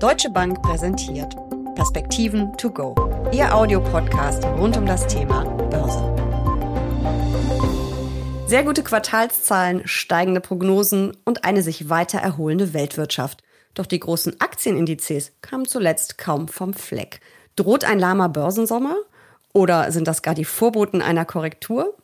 Deutsche Bank präsentiert Perspektiven to go. Ihr Audiopodcast rund um das Thema Börse. Sehr gute Quartalszahlen, steigende Prognosen und eine sich weiter erholende Weltwirtschaft. Doch die großen Aktienindizes kamen zuletzt kaum vom Fleck. Droht ein lahmer Börsensommer? Oder sind das gar die Vorboten einer Korrektur?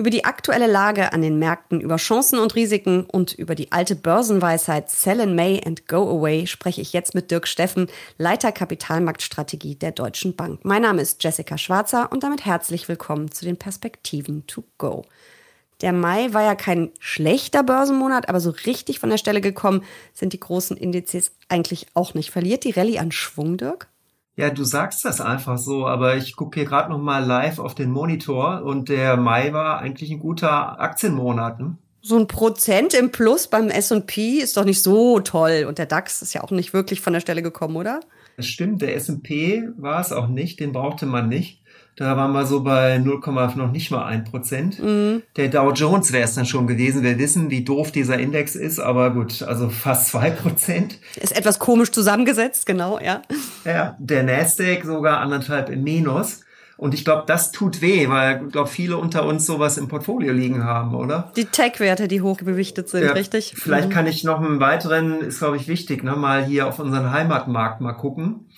Über die aktuelle Lage an den Märkten, über Chancen und Risiken und über die alte Börsenweisheit Sell in May and Go Away spreche ich jetzt mit Dirk Steffen, Leiter Kapitalmarktstrategie der Deutschen Bank. Mein Name ist Jessica Schwarzer und damit herzlich willkommen zu den Perspektiven to go. Der Mai war ja kein schlechter Börsenmonat, aber so richtig von der Stelle gekommen sind die großen Indizes eigentlich auch nicht. Verliert die Rallye an Schwung, Dirk? Ja, du sagst das einfach so, aber ich gucke hier gerade noch mal live auf den Monitor und der Mai war eigentlich ein guter Aktienmonat. Ne? So ein Prozent im Plus beim S&P ist doch nicht so toll und der DAX ist ja auch nicht wirklich von der Stelle gekommen, oder? Das stimmt, der S&P war es auch nicht, den brauchte man nicht. Da waren wir so bei 0, noch nicht mal ein Prozent. Mhm. Der Dow Jones wäre es dann schon gewesen. Wir wissen, wie doof dieser Index ist, aber gut, also fast zwei Prozent. Ist etwas komisch zusammengesetzt, genau, ja. Ja, der Nasdaq sogar anderthalb im Minus. Und ich glaube, das tut weh, weil ich glaube, viele unter uns sowas im Portfolio liegen haben, oder? Die Tech-Werte, die hochgewichtet sind, ja, richtig? Vielleicht mhm. kann ich noch einen weiteren, ist glaube ich wichtig, ne, mal hier auf unseren Heimatmarkt mal gucken.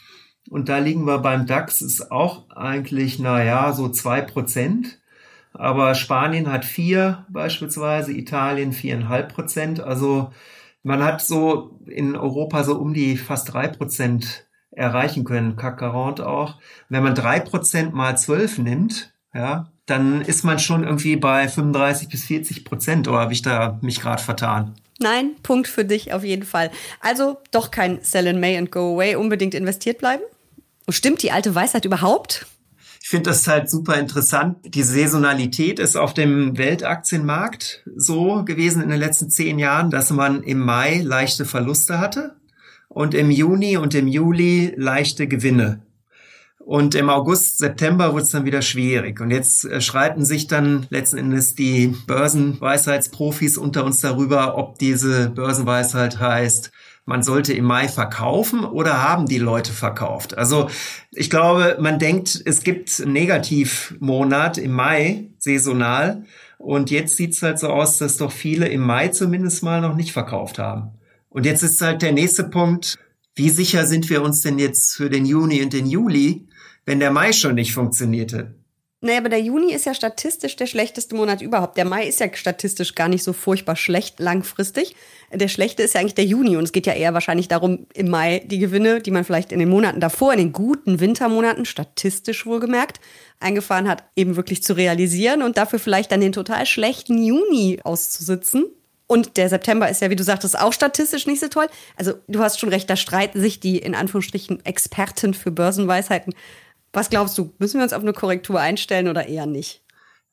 Und da liegen wir beim DAX, ist auch eigentlich, naja, so zwei Prozent. Aber Spanien hat vier beispielsweise, Italien viereinhalb Prozent. Also man hat so in Europa so um die fast drei Prozent erreichen können, CAC 40 auch. Wenn man drei Prozent mal zwölf nimmt, ja, dann ist man schon irgendwie bei 35 bis 40 Prozent. Oder habe ich da mich gerade vertan? Nein, Punkt für dich auf jeden Fall. Also doch kein Sell in May and Go Away, unbedingt investiert bleiben. Stimmt die alte Weisheit überhaupt? Ich finde das halt super interessant. Die Saisonalität ist auf dem Weltaktienmarkt so gewesen in den letzten zehn Jahren, dass man im Mai leichte Verluste hatte und im Juni und im Juli leichte Gewinne. Und im August, September wurde es dann wieder schwierig. Und jetzt äh, schreiten sich dann letzten Endes die Börsenweisheitsprofis unter uns darüber, ob diese Börsenweisheit heißt, man sollte im Mai verkaufen oder haben die Leute verkauft? Also ich glaube, man denkt, es gibt einen Negativmonat im Mai, saisonal. Und jetzt sieht es halt so aus, dass doch viele im Mai zumindest mal noch nicht verkauft haben. Und jetzt ist halt der nächste Punkt, wie sicher sind wir uns denn jetzt für den Juni und den Juli, wenn der Mai schon nicht funktionierte? Naja, aber der Juni ist ja statistisch der schlechteste Monat überhaupt. Der Mai ist ja statistisch gar nicht so furchtbar schlecht langfristig. Der schlechte ist ja eigentlich der Juni und es geht ja eher wahrscheinlich darum, im Mai die Gewinne, die man vielleicht in den Monaten davor, in den guten Wintermonaten, statistisch wohlgemerkt, eingefahren hat, eben wirklich zu realisieren und dafür vielleicht dann den total schlechten Juni auszusitzen. Und der September ist ja, wie du sagtest, auch statistisch nicht so toll. Also du hast schon recht, da streiten sich die in Anführungsstrichen Experten für Börsenweisheiten was glaubst du, müssen wir uns auf eine Korrektur einstellen oder eher nicht?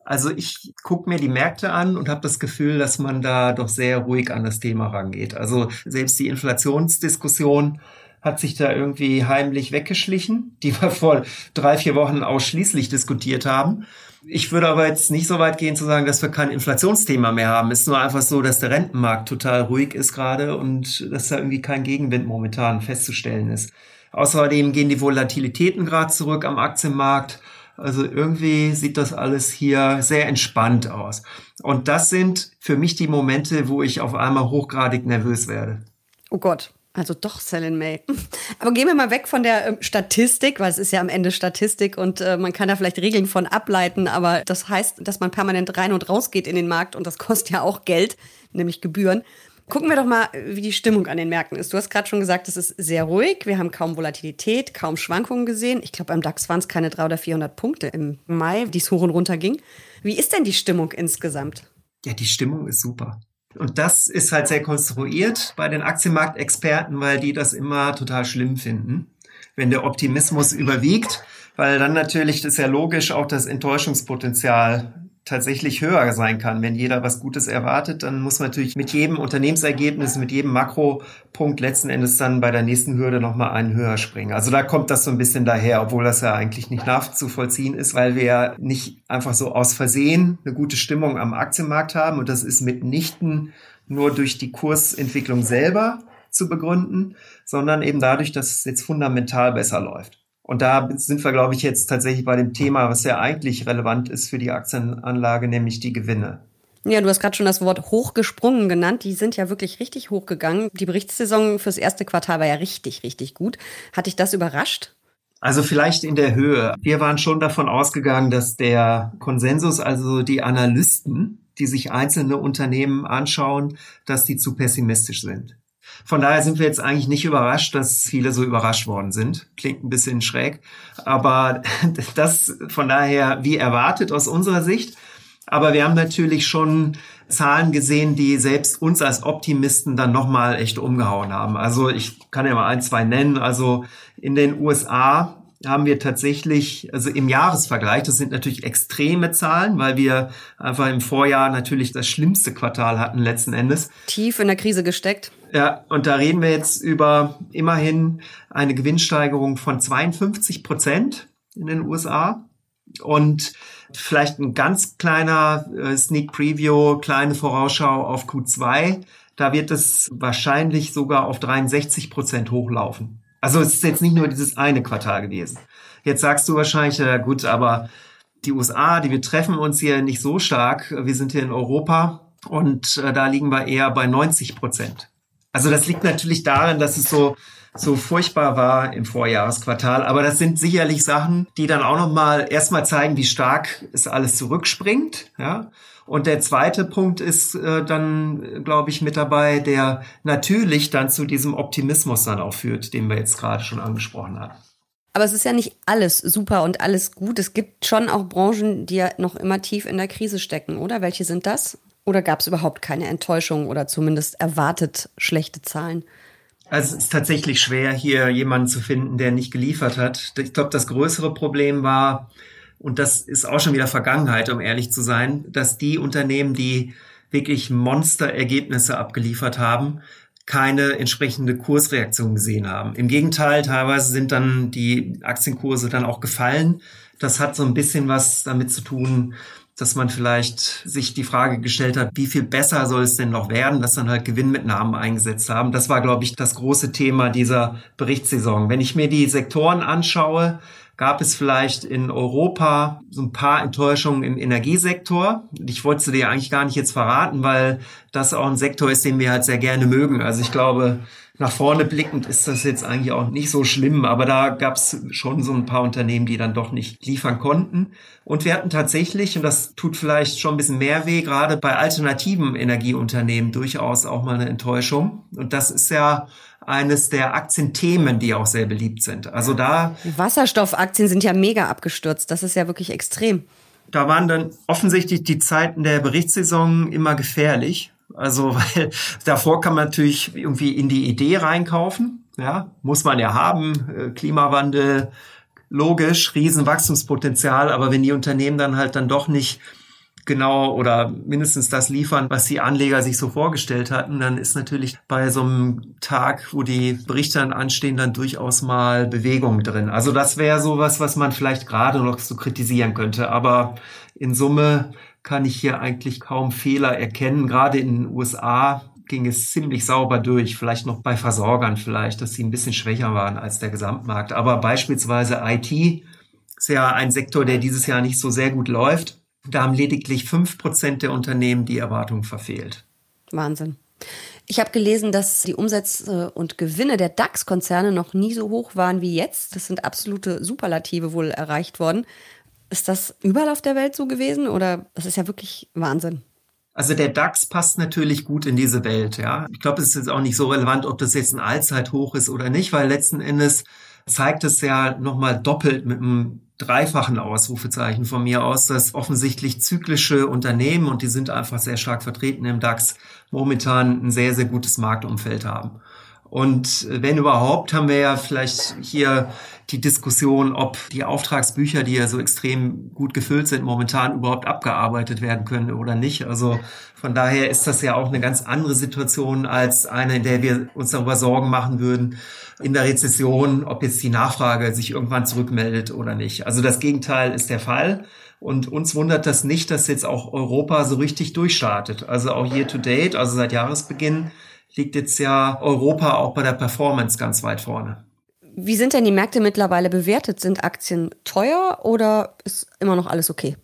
Also ich gucke mir die Märkte an und habe das Gefühl, dass man da doch sehr ruhig an das Thema rangeht. Also selbst die Inflationsdiskussion hat sich da irgendwie heimlich weggeschlichen, die wir vor drei, vier Wochen ausschließlich diskutiert haben. Ich würde aber jetzt nicht so weit gehen zu sagen, dass wir kein Inflationsthema mehr haben. Es ist nur einfach so, dass der Rentenmarkt total ruhig ist gerade und dass da irgendwie kein Gegenwind momentan festzustellen ist. Außerdem gehen die Volatilitäten gerade zurück am Aktienmarkt. Also irgendwie sieht das alles hier sehr entspannt aus. Und das sind für mich die Momente, wo ich auf einmal hochgradig nervös werde. Oh Gott. Also doch Sell in May. Aber gehen wir mal weg von der ähm, Statistik, weil es ist ja am Ende Statistik und äh, man kann da vielleicht Regeln von ableiten, aber das heißt, dass man permanent rein und raus geht in den Markt und das kostet ja auch Geld, nämlich Gebühren. Gucken wir doch mal, wie die Stimmung an den Märkten ist. Du hast gerade schon gesagt, es ist sehr ruhig. Wir haben kaum Volatilität, kaum Schwankungen gesehen. Ich glaube, beim DAX waren es keine 300 oder 400 Punkte im Mai, die es hoch und runter ging. Wie ist denn die Stimmung insgesamt? Ja, die Stimmung ist super. Und das ist halt sehr konstruiert bei den Aktienmarktexperten, weil die das immer total schlimm finden, wenn der Optimismus überwiegt, weil dann natürlich, das ist ja logisch, auch das Enttäuschungspotenzial tatsächlich höher sein kann. Wenn jeder was Gutes erwartet, dann muss man natürlich mit jedem Unternehmensergebnis, mit jedem Makropunkt letzten Endes dann bei der nächsten Hürde nochmal einen höher springen. Also da kommt das so ein bisschen daher, obwohl das ja eigentlich nicht nachzuvollziehen ist, weil wir ja nicht einfach so aus Versehen eine gute Stimmung am Aktienmarkt haben und das ist mitnichten nur durch die Kursentwicklung selber, zu begründen, sondern eben dadurch, dass es jetzt fundamental besser läuft. Und da sind wir, glaube ich, jetzt tatsächlich bei dem Thema, was ja eigentlich relevant ist für die Aktienanlage, nämlich die Gewinne. Ja, du hast gerade schon das Wort hochgesprungen genannt. Die sind ja wirklich richtig hochgegangen. Die Berichtssaison fürs erste Quartal war ja richtig, richtig gut. Hat dich das überrascht? Also vielleicht in der Höhe. Wir waren schon davon ausgegangen, dass der Konsensus, also die Analysten, die sich einzelne Unternehmen anschauen, dass die zu pessimistisch sind. Von daher sind wir jetzt eigentlich nicht überrascht, dass viele so überrascht worden sind. Klingt ein bisschen schräg, aber das von daher wie erwartet aus unserer Sicht. Aber wir haben natürlich schon Zahlen gesehen, die selbst uns als Optimisten dann nochmal echt umgehauen haben. Also ich kann ja mal ein, zwei nennen. Also in den USA haben wir tatsächlich, also im Jahresvergleich, das sind natürlich extreme Zahlen, weil wir einfach im Vorjahr natürlich das schlimmste Quartal hatten letzten Endes. Tief in der Krise gesteckt. Ja, und da reden wir jetzt über immerhin eine Gewinnsteigerung von 52 Prozent in den USA. Und vielleicht ein ganz kleiner äh, Sneak Preview, kleine Vorausschau auf Q2. Da wird es wahrscheinlich sogar auf 63 Prozent hochlaufen. Also es ist jetzt nicht nur dieses eine Quartal gewesen. Jetzt sagst du wahrscheinlich, ja gut, aber die USA, die betreffen uns hier nicht so stark. Wir sind hier in Europa und äh, da liegen wir eher bei 90 Prozent. Also das liegt natürlich daran, dass es so so furchtbar war im Vorjahresquartal. Aber das sind sicherlich Sachen, die dann auch nochmal erstmal zeigen, wie stark es alles zurückspringt. Ja. Und der zweite Punkt ist äh, dann, glaube ich, mit dabei, der natürlich dann zu diesem Optimismus dann auch führt, den wir jetzt gerade schon angesprochen haben. Aber es ist ja nicht alles super und alles gut. Es gibt schon auch Branchen, die ja noch immer tief in der Krise stecken, oder? Welche sind das? Oder gab es überhaupt keine Enttäuschung oder zumindest erwartet schlechte Zahlen? Also es ist tatsächlich schwer, hier jemanden zu finden, der nicht geliefert hat. Ich glaube, das größere Problem war, und das ist auch schon wieder Vergangenheit, um ehrlich zu sein, dass die Unternehmen, die wirklich Monsterergebnisse abgeliefert haben, keine entsprechende Kursreaktion gesehen haben. Im Gegenteil, teilweise sind dann die Aktienkurse dann auch gefallen. Das hat so ein bisschen was damit zu tun, dass man vielleicht sich die Frage gestellt hat, wie viel besser soll es denn noch werden, dass dann halt Gewinnmitnahmen eingesetzt haben. Das war, glaube ich, das große Thema dieser Berichtssaison. Wenn ich mir die Sektoren anschaue, gab es vielleicht in Europa so ein paar Enttäuschungen im Energiesektor. Ich wollte dir eigentlich gar nicht jetzt verraten, weil das auch ein Sektor ist, den wir halt sehr gerne mögen. Also ich glaube, nach vorne blickend ist das jetzt eigentlich auch nicht so schlimm, aber da gab es schon so ein paar Unternehmen, die dann doch nicht liefern konnten. Und wir hatten tatsächlich, und das tut vielleicht schon ein bisschen mehr weh, gerade bei alternativen Energieunternehmen durchaus auch mal eine Enttäuschung. Und das ist ja eines der Aktienthemen, die auch sehr beliebt sind. Also da. Wasserstoffaktien sind ja mega abgestürzt. Das ist ja wirklich extrem. Da waren dann offensichtlich die Zeiten der Berichtssaison immer gefährlich. Also, weil davor kann man natürlich irgendwie in die Idee reinkaufen. Ja, muss man ja haben. Äh, Klimawandel, logisch, Riesenwachstumspotenzial. Aber wenn die Unternehmen dann halt dann doch nicht genau oder mindestens das liefern, was die Anleger sich so vorgestellt hatten, dann ist natürlich bei so einem Tag, wo die Berichte dann anstehen, dann durchaus mal Bewegung drin. Also das wäre sowas, was man vielleicht gerade noch so kritisieren könnte. Aber in Summe kann ich hier eigentlich kaum Fehler erkennen. Gerade in den USA ging es ziemlich sauber durch. Vielleicht noch bei Versorgern vielleicht, dass sie ein bisschen schwächer waren als der Gesamtmarkt. Aber beispielsweise IT ist ja ein Sektor, der dieses Jahr nicht so sehr gut läuft. Da haben lediglich fünf Prozent der Unternehmen die Erwartung verfehlt. Wahnsinn. Ich habe gelesen, dass die Umsätze und Gewinne der DAX-Konzerne noch nie so hoch waren wie jetzt. Das sind absolute Superlative wohl erreicht worden. Ist das überall auf der Welt so gewesen oder das ist ja wirklich Wahnsinn? Also der DAX passt natürlich gut in diese Welt, ja. Ich glaube, es ist jetzt auch nicht so relevant, ob das jetzt ein Allzeithoch ist oder nicht, weil letzten Endes zeigt es ja nochmal doppelt mit einem dreifachen Ausrufezeichen von mir aus, dass offensichtlich zyklische Unternehmen, und die sind einfach sehr stark vertreten im DAX, momentan ein sehr, sehr gutes Marktumfeld haben. Und wenn überhaupt, haben wir ja vielleicht hier die Diskussion, ob die Auftragsbücher, die ja so extrem gut gefüllt sind, momentan überhaupt abgearbeitet werden können oder nicht. Also von daher ist das ja auch eine ganz andere Situation als eine, in der wir uns darüber Sorgen machen würden, in der Rezession, ob jetzt die Nachfrage sich irgendwann zurückmeldet oder nicht. Also das Gegenteil ist der Fall. Und uns wundert das nicht, dass jetzt auch Europa so richtig durchstartet. Also auch year to date, also seit Jahresbeginn, liegt jetzt ja Europa auch bei der Performance ganz weit vorne. Wie sind denn die Märkte mittlerweile bewertet? Sind Aktien teuer oder ist immer noch alles okay?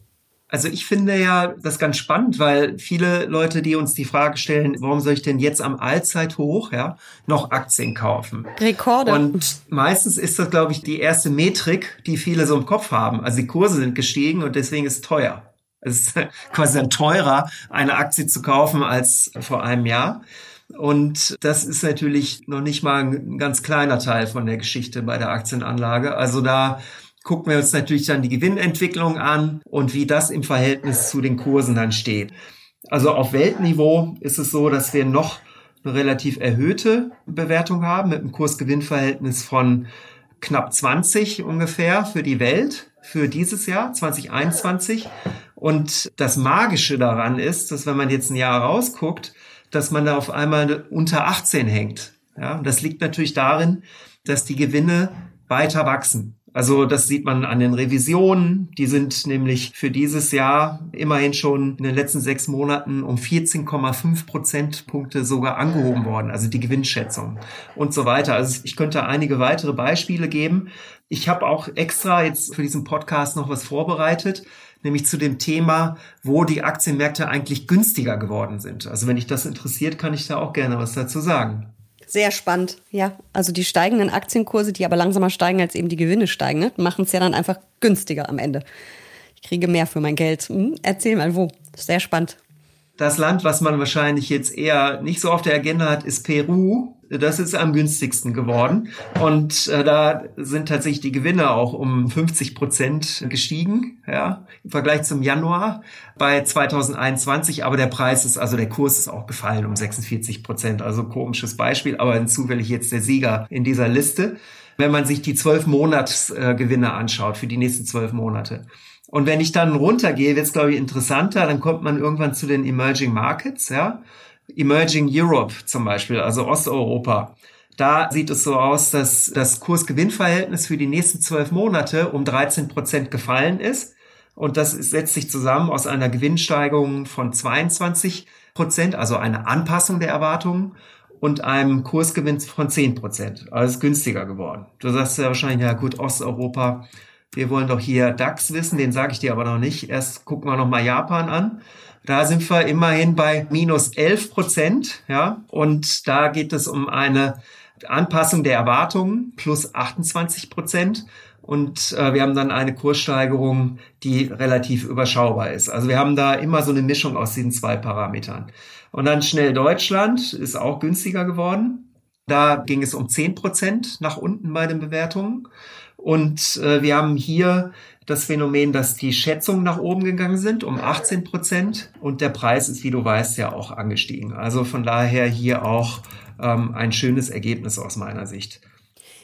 Also ich finde ja das ganz spannend, weil viele Leute, die uns die Frage stellen, warum soll ich denn jetzt am Allzeithoch ja, noch Aktien kaufen? Rekorde. Und meistens ist das, glaube ich, die erste Metrik, die viele so im Kopf haben. Also die Kurse sind gestiegen und deswegen ist es teuer. Es ist quasi dann teurer, eine Aktie zu kaufen als vor einem Jahr. Und das ist natürlich noch nicht mal ein ganz kleiner Teil von der Geschichte bei der Aktienanlage. Also da gucken wir uns natürlich dann die Gewinnentwicklung an und wie das im Verhältnis zu den Kursen dann steht. Also auf Weltniveau ist es so, dass wir noch eine relativ erhöhte Bewertung haben mit einem Kursgewinnverhältnis von knapp 20 ungefähr für die Welt für dieses Jahr 2021. Und das Magische daran ist, dass wenn man jetzt ein Jahr rausguckt, dass man da auf einmal unter 18 hängt. Ja, das liegt natürlich darin, dass die Gewinne weiter wachsen. Also das sieht man an den Revisionen. Die sind nämlich für dieses Jahr immerhin schon in den letzten sechs Monaten um 14,5 Prozentpunkte sogar angehoben worden. Also die Gewinnschätzung und so weiter. Also ich könnte einige weitere Beispiele geben. Ich habe auch extra jetzt für diesen Podcast noch was vorbereitet nämlich zu dem Thema, wo die Aktienmärkte eigentlich günstiger geworden sind. Also wenn dich das interessiert, kann ich da auch gerne was dazu sagen. Sehr spannend, ja. Also die steigenden Aktienkurse, die aber langsamer steigen als eben die Gewinne steigen, ne, machen es ja dann einfach günstiger am Ende. Ich kriege mehr für mein Geld. Hm, erzähl mal, wo? Sehr spannend. Das Land, was man wahrscheinlich jetzt eher nicht so auf der Agenda hat, ist Peru. Das ist am günstigsten geworden. Und äh, da sind tatsächlich die Gewinne auch um 50 Prozent gestiegen, ja, im Vergleich zum Januar bei 2021. Aber der Preis ist, also der Kurs ist auch gefallen um 46 Prozent. Also komisches Beispiel, aber zufällig jetzt der Sieger in dieser Liste. Wenn man sich die zwölf Monatsgewinne anschaut für die nächsten zwölf Monate. Und wenn ich dann runtergehe, wird es, glaube ich, interessanter. Dann kommt man irgendwann zu den Emerging Markets, ja. Emerging Europe zum Beispiel, also Osteuropa. Da sieht es so aus, dass das Kursgewinnverhältnis für die nächsten zwölf Monate um 13 Prozent gefallen ist. Und das setzt sich zusammen aus einer Gewinnsteigerung von 22 Prozent, also eine Anpassung der Erwartungen und einem Kursgewinn von 10 Prozent. Also ist günstiger geworden. Du sagst ja wahrscheinlich, ja gut, Osteuropa, wir wollen doch hier DAX wissen, den sage ich dir aber noch nicht. Erst gucken wir noch mal Japan an. Da sind wir immerhin bei minus 11 Prozent, ja. Und da geht es um eine Anpassung der Erwartungen plus 28 Prozent. Und äh, wir haben dann eine Kurssteigerung, die relativ überschaubar ist. Also wir haben da immer so eine Mischung aus diesen zwei Parametern. Und dann schnell Deutschland ist auch günstiger geworden. Da ging es um 10 Prozent nach unten bei den Bewertungen. Und äh, wir haben hier das Phänomen, dass die Schätzungen nach oben gegangen sind um 18 Prozent und der Preis ist, wie du weißt, ja auch angestiegen. Also von daher hier auch ähm, ein schönes Ergebnis aus meiner Sicht.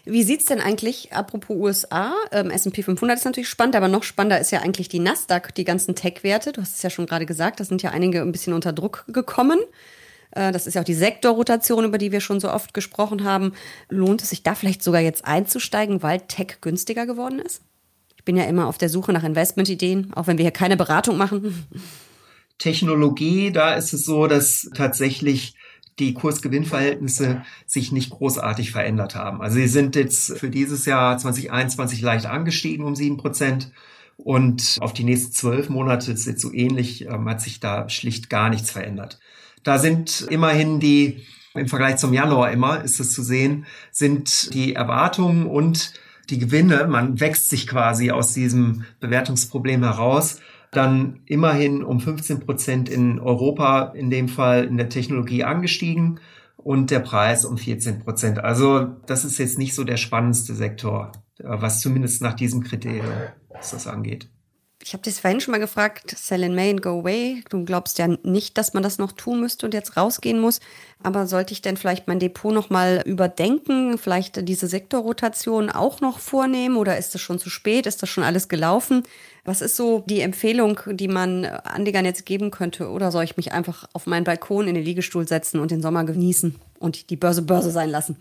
Wie sieht's denn eigentlich, apropos USA, ähm, S&P 500 ist natürlich spannend, aber noch spannender ist ja eigentlich die Nasdaq, die ganzen Tech-Werte. Du hast es ja schon gerade gesagt, da sind ja einige ein bisschen unter Druck gekommen. Äh, das ist ja auch die Sektorrotation, über die wir schon so oft gesprochen haben. Lohnt es sich da vielleicht sogar jetzt einzusteigen, weil Tech günstiger geworden ist? Ich bin ja immer auf der Suche nach Investmentideen, auch wenn wir hier keine Beratung machen. Technologie, da ist es so, dass tatsächlich die Kursgewinnverhältnisse sich nicht großartig verändert haben. Also sie sind jetzt für dieses Jahr 2021 leicht angestiegen um sieben Prozent. Und auf die nächsten zwölf Monate ist jetzt so ähnlich, ähm, hat sich da schlicht gar nichts verändert. Da sind immerhin die, im Vergleich zum Januar immer ist es zu sehen, sind die Erwartungen und die Gewinne, man wächst sich quasi aus diesem Bewertungsproblem heraus, dann immerhin um 15 Prozent in Europa, in dem Fall in der Technologie angestiegen und der Preis um 14 Prozent. Also das ist jetzt nicht so der spannendste Sektor, was zumindest nach diesem Kriterium das angeht ich habe dich vorhin schon mal gefragt, sell in May and go away. Du glaubst ja nicht, dass man das noch tun müsste und jetzt rausgehen muss. Aber sollte ich denn vielleicht mein Depot nochmal überdenken, vielleicht diese Sektorrotation auch noch vornehmen oder ist das schon zu spät? Ist das schon alles gelaufen? Was ist so die Empfehlung, die man Anlegern jetzt geben könnte? Oder soll ich mich einfach auf meinen Balkon in den Liegestuhl setzen und den Sommer genießen und die Börse Börse sein lassen?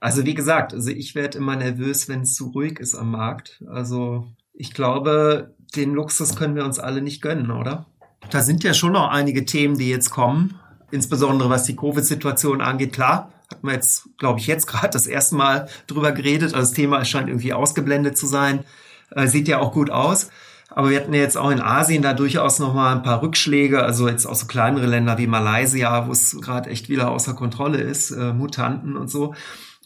Also wie gesagt, also ich werde immer nervös, wenn es zu ruhig ist am Markt. Also ich glaube, den Luxus können wir uns alle nicht gönnen, oder? Da sind ja schon noch einige Themen, die jetzt kommen. insbesondere was die Covid-Situation angeht. Klar, hat man jetzt, glaube ich, jetzt gerade das erste Mal drüber geredet. Also das Thema scheint irgendwie ausgeblendet zu sein. Äh, sieht ja auch gut aus. Aber wir hatten ja jetzt auch in Asien da durchaus nochmal ein paar Rückschläge. Also jetzt auch so kleinere Länder wie Malaysia, wo es gerade echt wieder außer Kontrolle ist, äh, Mutanten und so.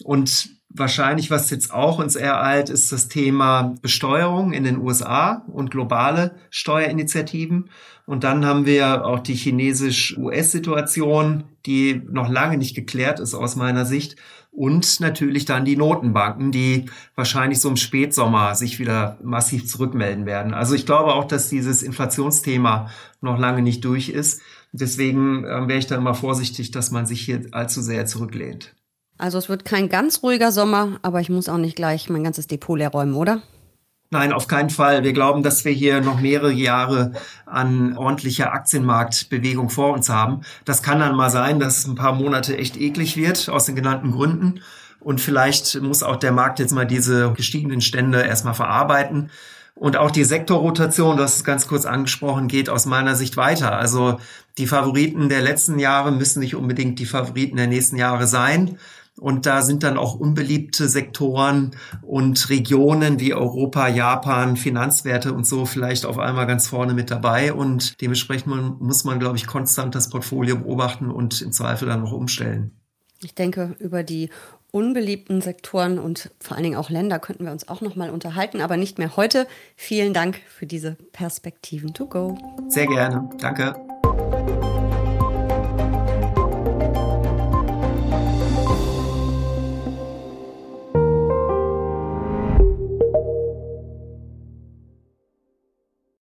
Und wahrscheinlich, was jetzt auch uns ereilt, ist das Thema Besteuerung in den USA und globale Steuerinitiativen. Und dann haben wir auch die chinesisch-US-Situation, die noch lange nicht geklärt ist aus meiner Sicht. Und natürlich dann die Notenbanken, die wahrscheinlich so im Spätsommer sich wieder massiv zurückmelden werden. Also ich glaube auch, dass dieses Inflationsthema noch lange nicht durch ist. Deswegen äh, wäre ich da immer vorsichtig, dass man sich hier allzu sehr zurücklehnt. Also es wird kein ganz ruhiger Sommer, aber ich muss auch nicht gleich mein ganzes Depot leer räumen, oder? Nein, auf keinen Fall. Wir glauben, dass wir hier noch mehrere Jahre an ordentlicher Aktienmarktbewegung vor uns haben. Das kann dann mal sein, dass es ein paar Monate echt eklig wird, aus den genannten Gründen. Und vielleicht muss auch der Markt jetzt mal diese gestiegenen Stände erstmal verarbeiten. Und auch die Sektorrotation, hast es ganz kurz angesprochen, geht aus meiner Sicht weiter. Also die Favoriten der letzten Jahre müssen nicht unbedingt die Favoriten der nächsten Jahre sein. Und da sind dann auch unbeliebte Sektoren und Regionen wie Europa, Japan, Finanzwerte und so vielleicht auf einmal ganz vorne mit dabei. Und dementsprechend muss man, glaube ich, konstant das Portfolio beobachten und im Zweifel dann noch umstellen. Ich denke, über die unbeliebten Sektoren und vor allen Dingen auch Länder könnten wir uns auch noch mal unterhalten, aber nicht mehr heute. Vielen Dank für diese Perspektiven to go. Sehr gerne. Danke.